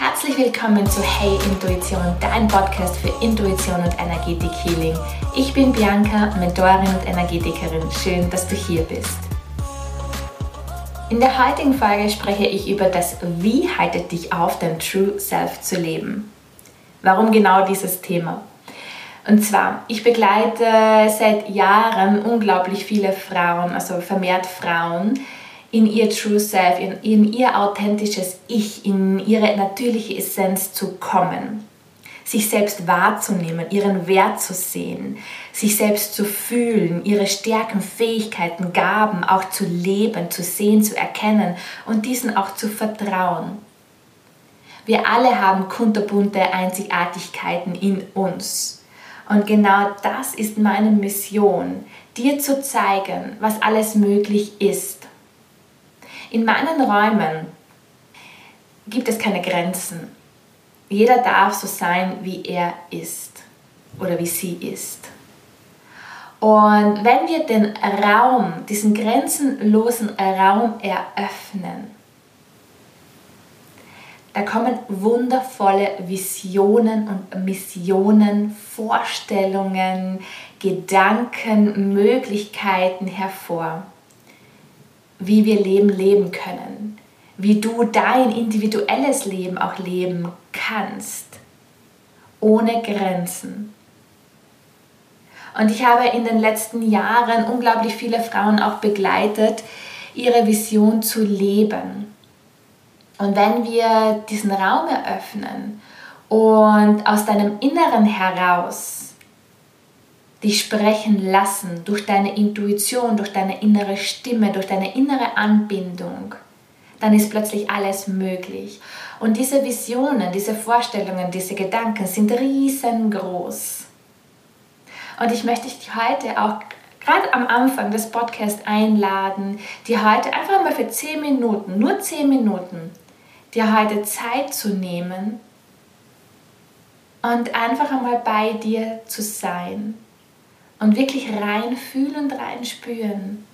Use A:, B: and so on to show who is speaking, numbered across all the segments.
A: Herzlich willkommen zu Hey Intuition, dein Podcast für Intuition und Energetik Healing. Ich bin Bianca, Mentorin und Energetikerin. Schön, dass du hier bist. In der heutigen Folge spreche ich über das Wie haltet dich auf, dein True Self zu leben. Warum genau dieses Thema? Und zwar, ich begleite seit Jahren unglaublich viele Frauen, also vermehrt Frauen, in ihr True Self, in, in ihr authentisches Ich, in ihre natürliche Essenz zu kommen. Sich selbst wahrzunehmen, ihren Wert zu sehen, sich selbst zu fühlen, ihre Stärken, Fähigkeiten, Gaben auch zu leben, zu sehen, zu erkennen und diesen auch zu vertrauen. Wir alle haben kunterbunte Einzigartigkeiten in uns. Und genau das ist meine Mission, dir zu zeigen, was alles möglich ist in meinen Räumen gibt es keine Grenzen. Jeder darf so sein, wie er ist oder wie sie ist. Und wenn wir den Raum, diesen grenzenlosen Raum eröffnen, da kommen wundervolle Visionen und Missionen, Vorstellungen, Gedanken, Möglichkeiten hervor wie wir Leben leben können, wie du dein individuelles Leben auch leben kannst, ohne Grenzen. Und ich habe in den letzten Jahren unglaublich viele Frauen auch begleitet, ihre Vision zu leben. Und wenn wir diesen Raum eröffnen und aus deinem Inneren heraus dich sprechen lassen durch deine Intuition, durch deine innere Stimme, durch deine innere Anbindung, dann ist plötzlich alles möglich. Und diese Visionen, diese Vorstellungen, diese Gedanken sind riesengroß. Und ich möchte dich heute auch gerade am Anfang des Podcasts einladen, dir heute einfach mal für 10 Minuten, nur 10 Minuten, dir heute Zeit zu nehmen und einfach einmal bei dir zu sein und wirklich rein fühlen und rein spüren,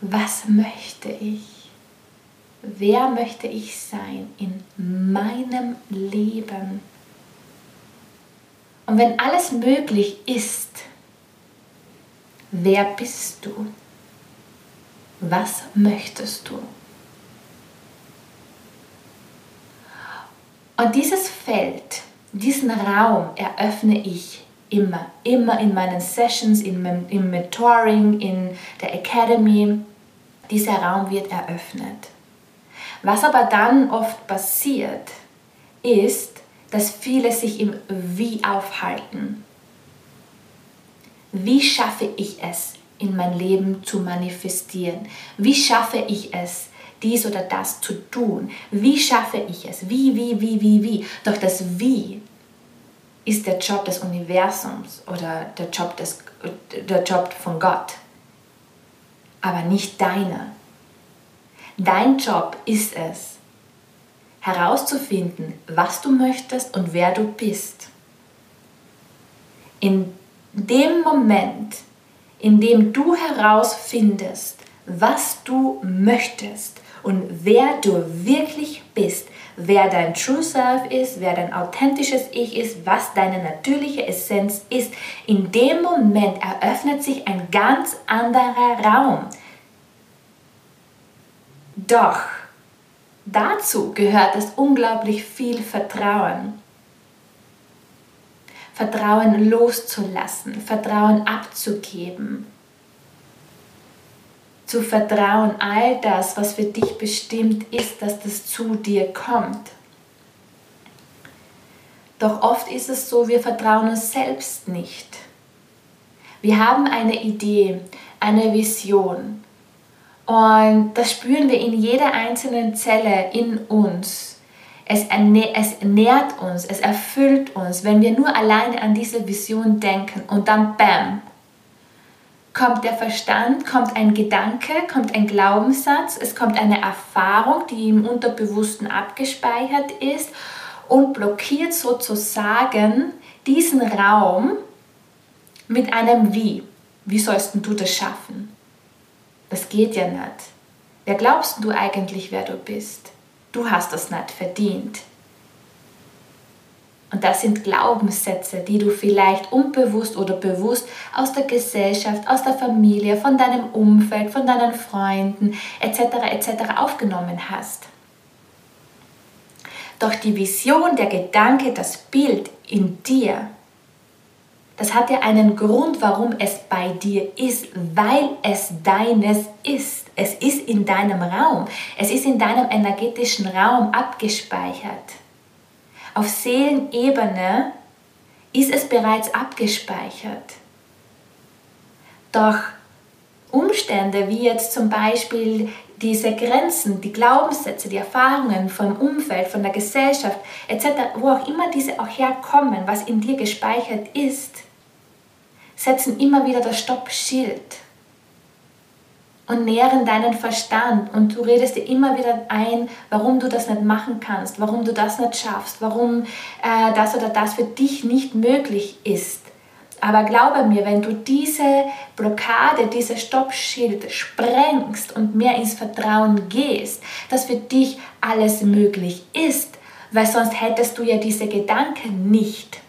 A: was möchte ich? Wer möchte ich sein in meinem Leben? Und wenn alles möglich ist, wer bist du? Was möchtest du? Und dieses Feld, diesen Raum eröffne ich Immer, immer in meinen Sessions, in, im Mentoring, in der Academy. Dieser Raum wird eröffnet. Was aber dann oft passiert, ist, dass viele sich im Wie aufhalten. Wie schaffe ich es, in mein Leben zu manifestieren? Wie schaffe ich es, dies oder das zu tun? Wie schaffe ich es? Wie, wie, wie, wie, wie? Doch das Wie ist der Job des Universums oder der Job, des, der Job von Gott, aber nicht deiner. Dein Job ist es, herauszufinden, was du möchtest und wer du bist. In dem Moment, in dem du herausfindest, was du möchtest und wer du wirklich bist, wer dein True Self ist, wer dein authentisches Ich ist, was deine natürliche Essenz ist. In dem Moment eröffnet sich ein ganz anderer Raum. Doch dazu gehört es unglaublich viel Vertrauen. Vertrauen loszulassen, Vertrauen abzugeben, zu vertrauen, all das, was für dich bestimmt ist, dass das zu dir kommt. Doch oft ist es so, wir vertrauen uns selbst nicht. Wir haben eine Idee, eine Vision und das spüren wir in jeder einzelnen Zelle in uns. Es, es nährt uns, es erfüllt uns, wenn wir nur alleine an diese Vision denken und dann bam, kommt der Verstand, kommt ein Gedanke, kommt ein Glaubenssatz, es kommt eine Erfahrung, die im Unterbewussten abgespeichert ist und blockiert sozusagen diesen Raum mit einem Wie. Wie sollst du das schaffen? Das geht ja nicht. Wer glaubst du eigentlich, wer du bist? Du hast das nicht verdient. Und das sind Glaubenssätze, die du vielleicht unbewusst oder bewusst aus der Gesellschaft, aus der Familie, von deinem Umfeld, von deinen Freunden etc. etc. aufgenommen hast. Doch die Vision, der Gedanke, das Bild in dir, das hat ja einen Grund, warum es bei dir ist, weil es deines ist. Es ist in deinem Raum, es ist in deinem energetischen Raum abgespeichert. Auf Seelenebene ist es bereits abgespeichert. Doch Umstände wie jetzt zum Beispiel diese Grenzen, die Glaubenssätze, die Erfahrungen vom Umfeld, von der Gesellschaft etc., wo auch immer diese auch herkommen, was in dir gespeichert ist, setzen immer wieder das Stoppschild und nähren deinen Verstand und du redest dir immer wieder ein, warum du das nicht machen kannst, warum du das nicht schaffst, warum äh, das oder das für dich nicht möglich ist. Aber glaube mir, wenn du diese Blockade, dieses Stoppschild sprengst und mehr ins Vertrauen gehst, dass für dich alles möglich ist, weil sonst hättest du ja diese Gedanken nicht.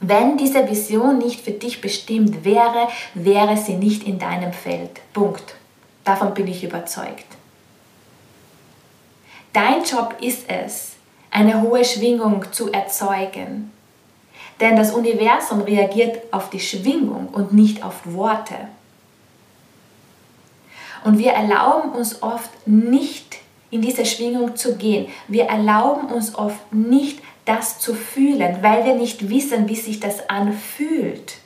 A: Wenn diese Vision nicht für dich bestimmt wäre, wäre sie nicht in deinem Feld. Punkt. Davon bin ich überzeugt. Dein Job ist es, eine hohe Schwingung zu erzeugen. Denn das Universum reagiert auf die Schwingung und nicht auf Worte. Und wir erlauben uns oft nicht in diese Schwingung zu gehen. Wir erlauben uns oft nicht das zu fühlen, weil wir nicht wissen, wie sich das anfühlt.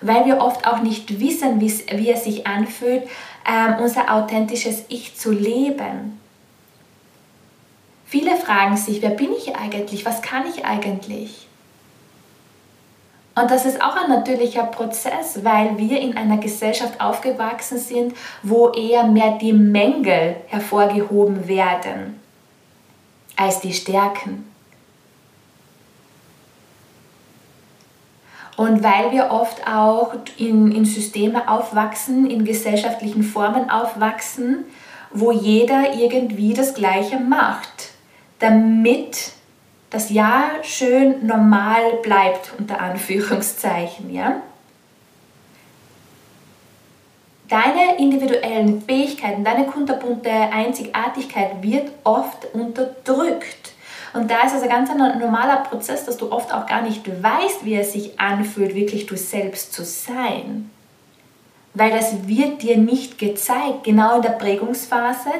A: Weil wir oft auch nicht wissen, wie es sich anfühlt, ähm, unser authentisches Ich zu leben. Viele fragen sich, wer bin ich eigentlich? Was kann ich eigentlich? Und das ist auch ein natürlicher Prozess, weil wir in einer Gesellschaft aufgewachsen sind, wo eher mehr die Mängel hervorgehoben werden als die Stärken. Und weil wir oft auch in, in Systeme aufwachsen, in gesellschaftlichen Formen aufwachsen, wo jeder irgendwie das Gleiche macht, damit das Jahr schön normal bleibt, unter Anführungszeichen. Ja? Deine individuellen Fähigkeiten, deine kunterbunte Einzigartigkeit wird oft unterdrückt. Und da ist es ein ganz normaler Prozess, dass du oft auch gar nicht weißt, wie es sich anfühlt, wirklich du selbst zu sein. Weil das wird dir nicht gezeigt, genau in der Prägungsphase,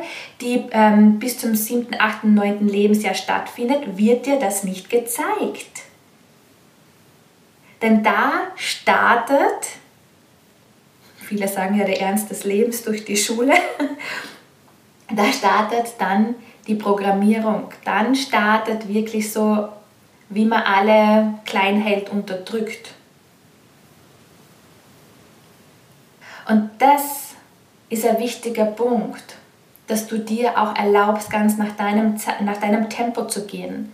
A: die ähm, bis zum 7., 8., 9. Lebensjahr stattfindet, wird dir das nicht gezeigt. Denn da startet viele sagen ja der Ernst des Lebens durch die Schule, da startet dann die Programmierung. Dann startet wirklich so, wie man alle klein hält, unterdrückt. Und das ist ein wichtiger Punkt, dass du dir auch erlaubst, ganz nach deinem, nach deinem Tempo zu gehen.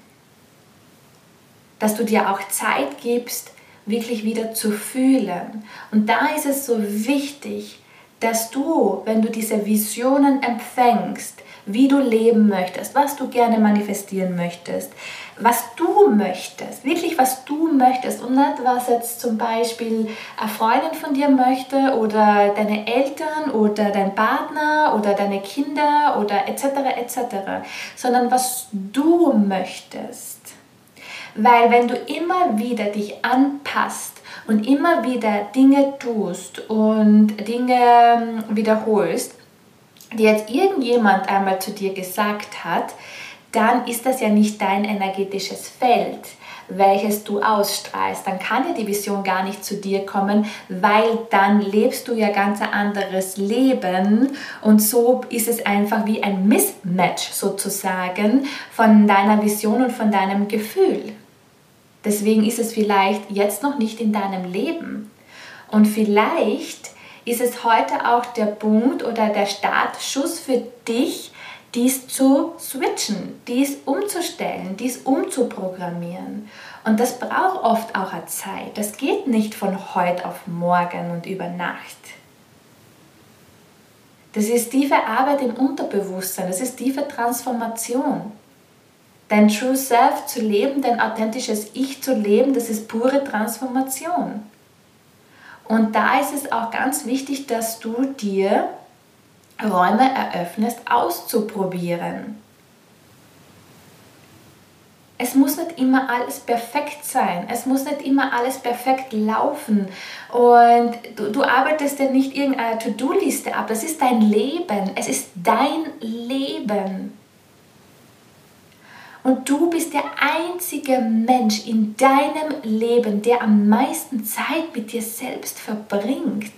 A: Dass du dir auch Zeit gibst, wirklich wieder zu fühlen. Und da ist es so wichtig, dass du, wenn du diese Visionen empfängst, wie du leben möchtest, was du gerne manifestieren möchtest, was du möchtest, wirklich was du möchtest und nicht was jetzt zum Beispiel eine Freundin von dir möchte oder deine Eltern oder dein Partner oder deine Kinder oder etc. etc., sondern was du möchtest. Weil wenn du immer wieder dich anpasst und immer wieder Dinge tust und Dinge ähm, wiederholst, die jetzt irgendjemand einmal zu dir gesagt hat, dann ist das ja nicht dein energetisches Feld, welches du ausstrahlst. Dann kann ja die Vision gar nicht zu dir kommen, weil dann lebst du ja ganz ein anderes Leben und so ist es einfach wie ein Mismatch sozusagen von deiner Vision und von deinem Gefühl. Deswegen ist es vielleicht jetzt noch nicht in deinem Leben. Und vielleicht ist es heute auch der Punkt oder der Startschuss für dich, dies zu switchen, dies umzustellen, dies umzuprogrammieren. Und das braucht oft auch eine Zeit. Das geht nicht von heute auf morgen und über Nacht. Das ist tiefe Arbeit im Unterbewusstsein, das ist tiefe Transformation. Dein True Self zu leben, dein authentisches Ich zu leben, das ist pure Transformation. Und da ist es auch ganz wichtig, dass du dir Räume eröffnest, auszuprobieren. Es muss nicht immer alles perfekt sein. Es muss nicht immer alles perfekt laufen. Und du, du arbeitest ja nicht irgendeine To-Do-Liste ab. Das ist dein Leben. Es ist dein Leben. Und du bist der einzige Mensch in deinem Leben, der am meisten Zeit mit dir selbst verbringt.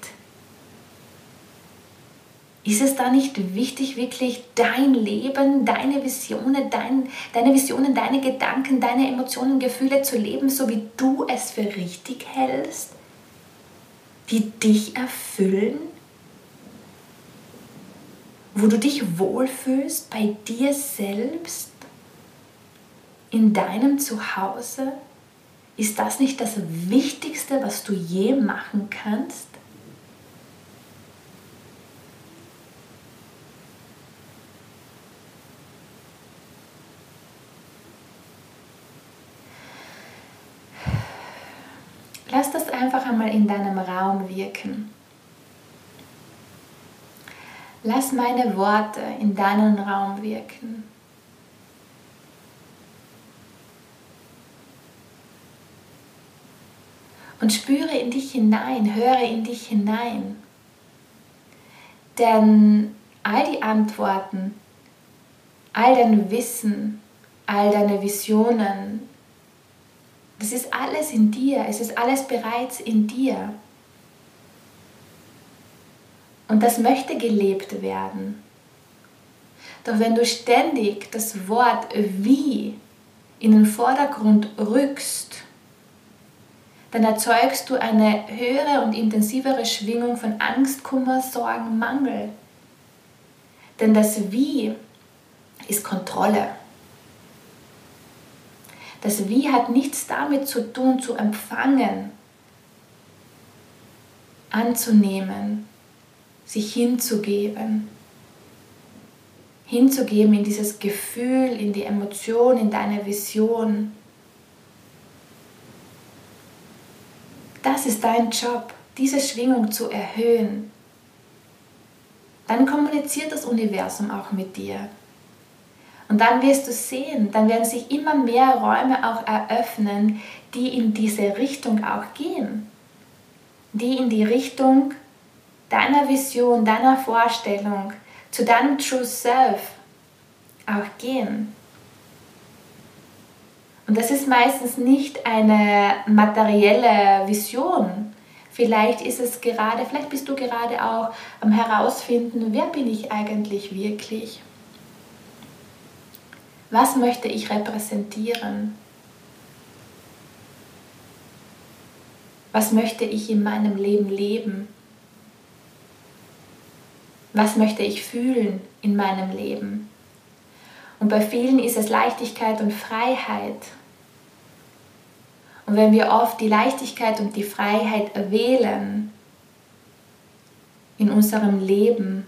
A: Ist es da nicht wichtig, wirklich dein Leben, deine Visionen, dein, deine Visionen, deine Gedanken, deine Emotionen, Gefühle zu leben, so wie du es für richtig hältst, die dich erfüllen? Wo du dich wohlfühlst bei dir selbst? In deinem Zuhause? Ist das nicht das Wichtigste, was du je machen kannst? Lass das einfach einmal in deinem Raum wirken. Lass meine Worte in deinen Raum wirken. Und spüre in dich hinein, höre in dich hinein. Denn all die Antworten, all dein Wissen, all deine Visionen, das ist alles in dir, es ist alles bereits in dir. Und das möchte gelebt werden. Doch wenn du ständig das Wort wie in den Vordergrund rückst, dann erzeugst du eine höhere und intensivere Schwingung von Angst, Kummer, Sorgen, Mangel. Denn das Wie ist Kontrolle. Das Wie hat nichts damit zu tun, zu empfangen, anzunehmen, sich hinzugeben. Hinzugeben in dieses Gefühl, in die Emotion, in deine Vision. Das ist dein Job, diese Schwingung zu erhöhen. Dann kommuniziert das Universum auch mit dir. Und dann wirst du sehen, dann werden sich immer mehr Räume auch eröffnen, die in diese Richtung auch gehen. Die in die Richtung deiner Vision, deiner Vorstellung, zu deinem True Self auch gehen. Und das ist meistens nicht eine materielle Vision. Vielleicht ist es gerade, vielleicht bist du gerade auch am herausfinden, wer bin ich eigentlich wirklich? Was möchte ich repräsentieren? Was möchte ich in meinem Leben leben? Was möchte ich fühlen in meinem Leben? Und bei vielen ist es Leichtigkeit und Freiheit. Und wenn wir oft die Leichtigkeit und die Freiheit wählen in unserem Leben,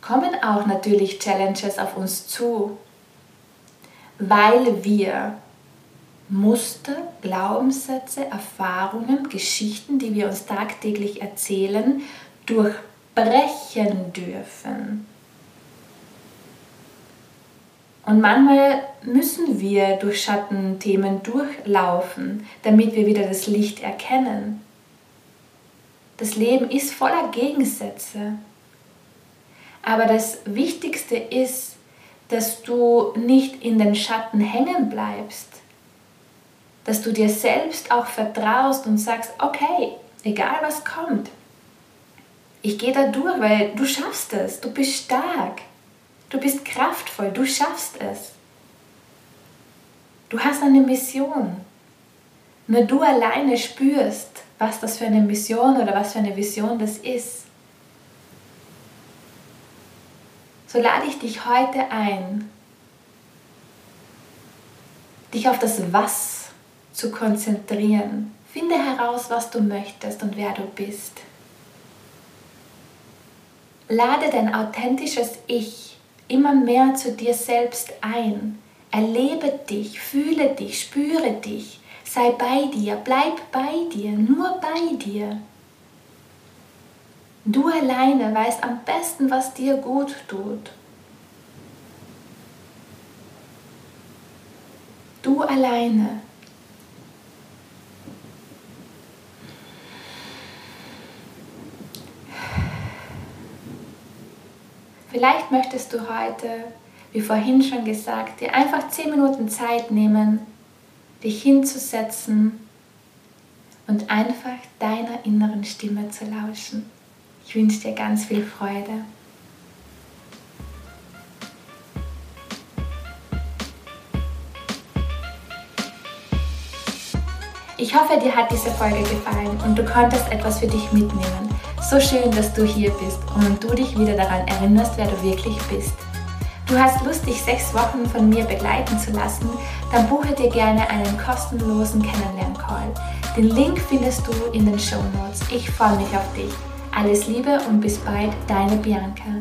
A: kommen auch natürlich Challenges auf uns zu, weil wir Muster, Glaubenssätze, Erfahrungen, Geschichten, die wir uns tagtäglich erzählen, durchbrechen dürfen. Und manchmal müssen wir durch Schattenthemen durchlaufen, damit wir wieder das Licht erkennen. Das Leben ist voller Gegensätze. Aber das Wichtigste ist, dass du nicht in den Schatten hängen bleibst. Dass du dir selbst auch vertraust und sagst, okay, egal was kommt, ich gehe da durch, weil du schaffst es, du bist stark, du bist kraftvoll, du schaffst es. Du hast eine Mission. Nur du alleine spürst, was das für eine Mission oder was für eine Vision das ist. so lade ich dich heute ein, dich auf das Was zu konzentrieren. Finde heraus, was du möchtest und wer du bist. Lade dein authentisches Ich immer mehr zu dir selbst ein. Erlebe dich, fühle dich, spüre dich. Sei bei dir, bleib bei dir, nur bei dir. Du alleine weißt am besten, was dir gut tut. Du alleine. Vielleicht möchtest du heute, wie vorhin schon gesagt, dir einfach 10 Minuten Zeit nehmen, dich hinzusetzen und einfach deiner inneren Stimme zu lauschen. Ich wünsche dir ganz viel Freude. Ich hoffe, dir hat diese Folge gefallen und du konntest etwas für dich mitnehmen. So schön, dass du hier bist und du dich wieder daran erinnerst, wer du wirklich bist. Du hast Lust, dich sechs Wochen von mir begleiten zu lassen, dann buche dir gerne einen kostenlosen Kennenlern-Call. Den Link findest du in den Show Notes. Ich freue mich auf dich. Alles Liebe und bis bald, deine Bianca.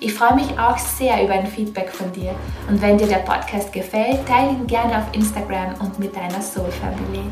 A: Ich freue mich auch sehr über ein Feedback von dir und wenn dir der Podcast gefällt, teile ihn gerne auf Instagram und mit deiner Soul Family.